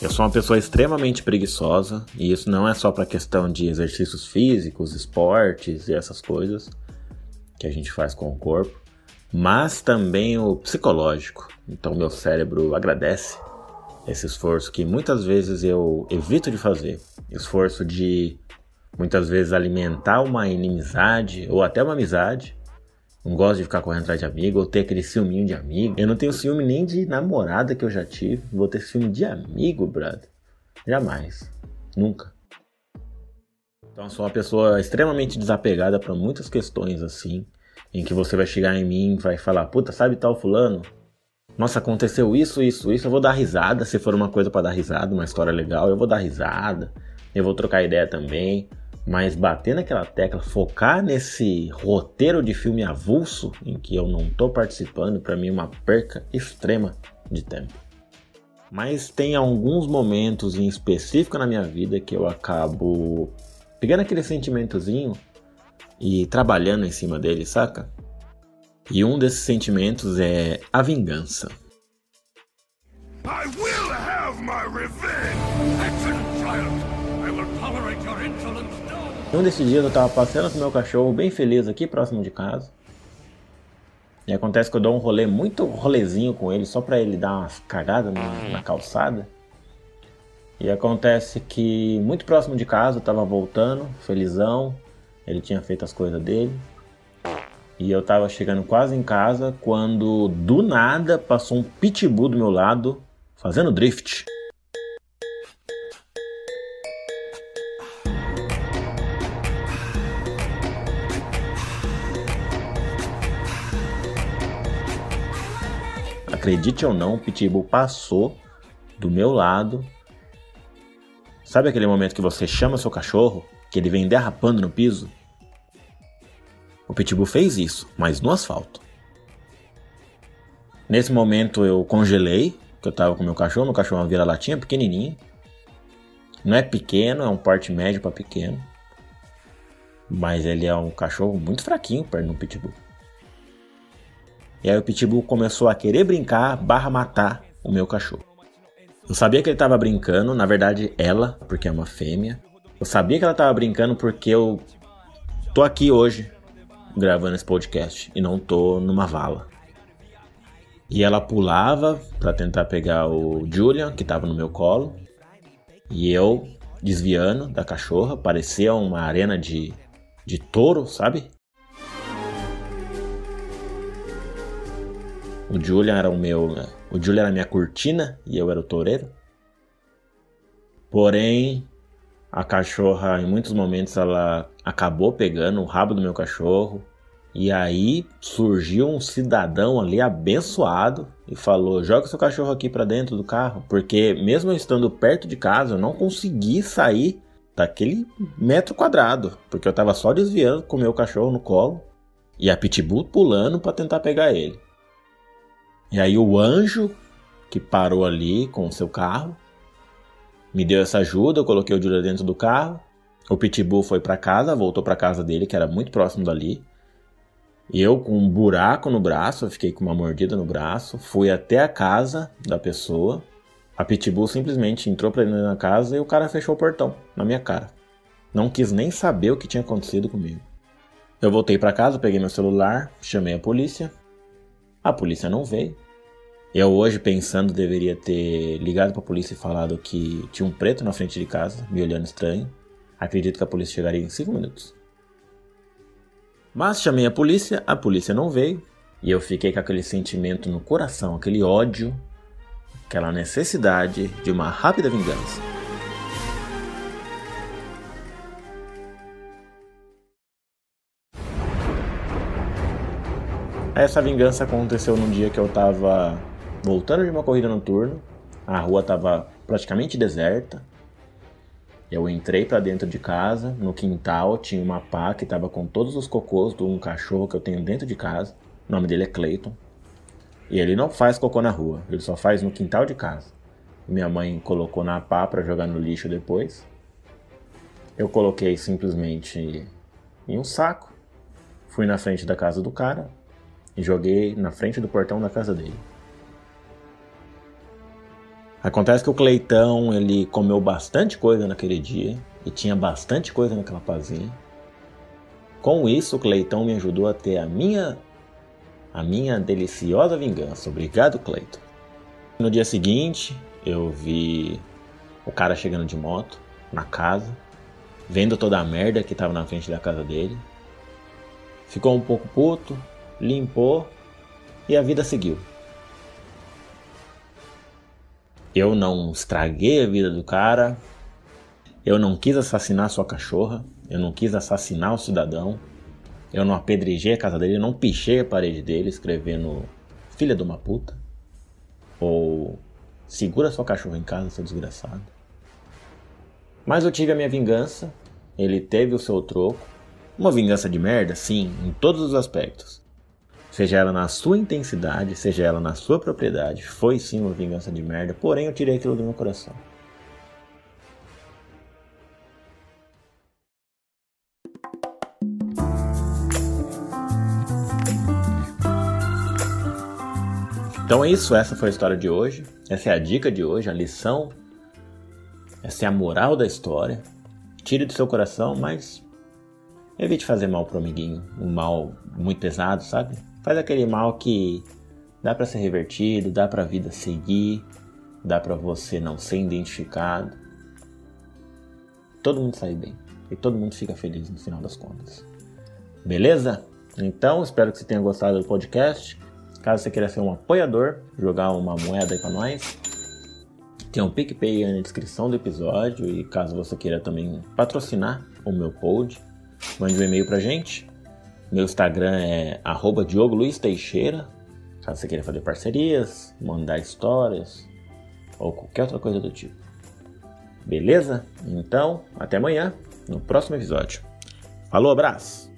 Eu sou uma pessoa extremamente preguiçosa e isso não é só para questão de exercícios físicos, esportes e essas coisas que a gente faz com o corpo, mas também o psicológico. Então meu cérebro agradece esse esforço que muitas vezes eu evito de fazer, esforço de muitas vezes alimentar uma inimizade ou até uma amizade não gosto de ficar correndo atrás de amigo, ou ter aquele ciúminho de amigo. Eu não tenho ciúme nem de namorada que eu já tive. Vou ter ciúme de amigo, brother. Jamais. Nunca. Então, sou uma pessoa extremamente desapegada para muitas questões assim. Em que você vai chegar em mim e vai falar: Puta, sabe tal fulano? Nossa, aconteceu isso, isso, isso. Eu vou dar risada. Se for uma coisa para dar risada, uma história legal, eu vou dar risada. Eu vou trocar ideia também. Mas bater naquela tecla, focar nesse roteiro de filme avulso em que eu não estou participando, para mim é uma perca extrema de tempo. Mas tem alguns momentos em específico na minha vida que eu acabo pegando aquele sentimentozinho e trabalhando em cima dele, saca? E um desses sentimentos é a vingança. I will have my revenge! Excellent child! I will tolerate your insolence um desses dias eu tava passeando com meu cachorro bem feliz aqui próximo de casa. E acontece que eu dou um rolê muito rolezinho com ele, só pra ele dar umas cagadas na, na calçada. E acontece que muito próximo de casa eu tava voltando, felizão. Ele tinha feito as coisas dele. E eu tava chegando quase em casa quando do nada passou um pitbull do meu lado fazendo drift. Acredite ou não, o Pitbull passou do meu lado. Sabe aquele momento que você chama seu cachorro, que ele vem derrapando no piso? O Pitbull fez isso, mas no asfalto. Nesse momento eu congelei, que eu tava com meu cachorro, meu cachorro é uma vira-latinha pequenininha. Não é pequeno, é um porte médio para pequeno. Mas ele é um cachorro muito fraquinho perto do Pitbull. E aí o Pitbull começou a querer brincar barra matar o meu cachorro. Eu sabia que ele estava brincando, na verdade ela, porque é uma fêmea. Eu sabia que ela estava brincando porque eu tô aqui hoje gravando esse podcast e não tô numa vala. E ela pulava para tentar pegar o Julian, que estava no meu colo. E eu desviando da cachorra, parecia uma arena de, de touro, sabe? O Julian era o meu. O Julian era a minha cortina e eu era o toureiro. Porém, a cachorra, em muitos momentos, ela acabou pegando o rabo do meu cachorro. E aí surgiu um cidadão ali abençoado e falou: joga seu cachorro aqui para dentro do carro. Porque, mesmo eu estando perto de casa, eu não consegui sair daquele metro quadrado. Porque eu tava só desviando com o meu cachorro no colo e a pitbull pulando para tentar pegar ele. E aí o anjo que parou ali com o seu carro me deu essa ajuda, eu coloquei o Julia dentro do carro. O Pitbull foi para casa, voltou para casa dele, que era muito próximo dali. E eu com um buraco no braço, eu fiquei com uma mordida no braço, fui até a casa da pessoa. A Pitbull simplesmente entrou pra dentro da casa e o cara fechou o portão na minha cara. Não quis nem saber o que tinha acontecido comigo. Eu voltei para casa, peguei meu celular, chamei a polícia. A polícia não veio. Eu hoje pensando deveria ter ligado para a polícia e falado que tinha um preto na frente de casa, me olhando estranho. Acredito que a polícia chegaria em 5 minutos. Mas chamei a polícia, a polícia não veio, e eu fiquei com aquele sentimento no coração, aquele ódio, aquela necessidade de uma rápida vingança. Essa vingança aconteceu num dia que eu tava voltando de uma corrida noturna, a rua estava praticamente deserta. Eu entrei para dentro de casa, no quintal tinha uma pá que estava com todos os cocôs de um cachorro que eu tenho dentro de casa. O nome dele é Clayton. E ele não faz cocô na rua, ele só faz no quintal de casa. Minha mãe colocou na pá para jogar no lixo depois. Eu coloquei simplesmente em um saco, fui na frente da casa do cara e joguei na frente do portão da casa dele. Acontece que o Cleitão, ele comeu bastante coisa naquele dia e tinha bastante coisa naquela pazinha. Com isso, o Cleitão me ajudou a ter a minha a minha deliciosa vingança. Obrigado, Cleiton. No dia seguinte, eu vi o cara chegando de moto na casa, vendo toda a merda que tava na frente da casa dele. Ficou um pouco puto, limpou e a vida seguiu. Eu não estraguei a vida do cara. Eu não quis assassinar sua cachorra. Eu não quis assassinar o cidadão. Eu não apedrejei a casa dele. Eu não pichei a parede dele escrevendo filha de uma puta. Ou segura sua cachorra em casa, seu desgraçado. Mas eu tive a minha vingança. Ele teve o seu troco. Uma vingança de merda, sim, em todos os aspectos seja ela na sua intensidade, seja ela na sua propriedade, foi sim uma vingança de merda, porém eu tirei aquilo do meu coração. Então é isso, essa foi a história de hoje, essa é a dica de hoje, a lição, essa é a moral da história. Tire do seu coração, mas evite fazer mal pro amiguinho, um mal muito pesado, sabe? Faz aquele mal que dá para ser revertido, dá para a vida seguir, dá para você não ser identificado. Todo mundo sai bem e todo mundo fica feliz no final das contas. Beleza? Então, espero que você tenha gostado do podcast. Caso você queira ser um apoiador, jogar uma moeda aí pra nós, tem um PicPay aí na descrição do episódio. E caso você queira também patrocinar o meu pod, mande um e-mail pra gente. Meu Instagram é arroba Diogo Luiz Teixeira. Caso você queira fazer parcerias, mandar histórias ou qualquer outra coisa do tipo. Beleza? Então, até amanhã, no próximo episódio. Falou, abraço!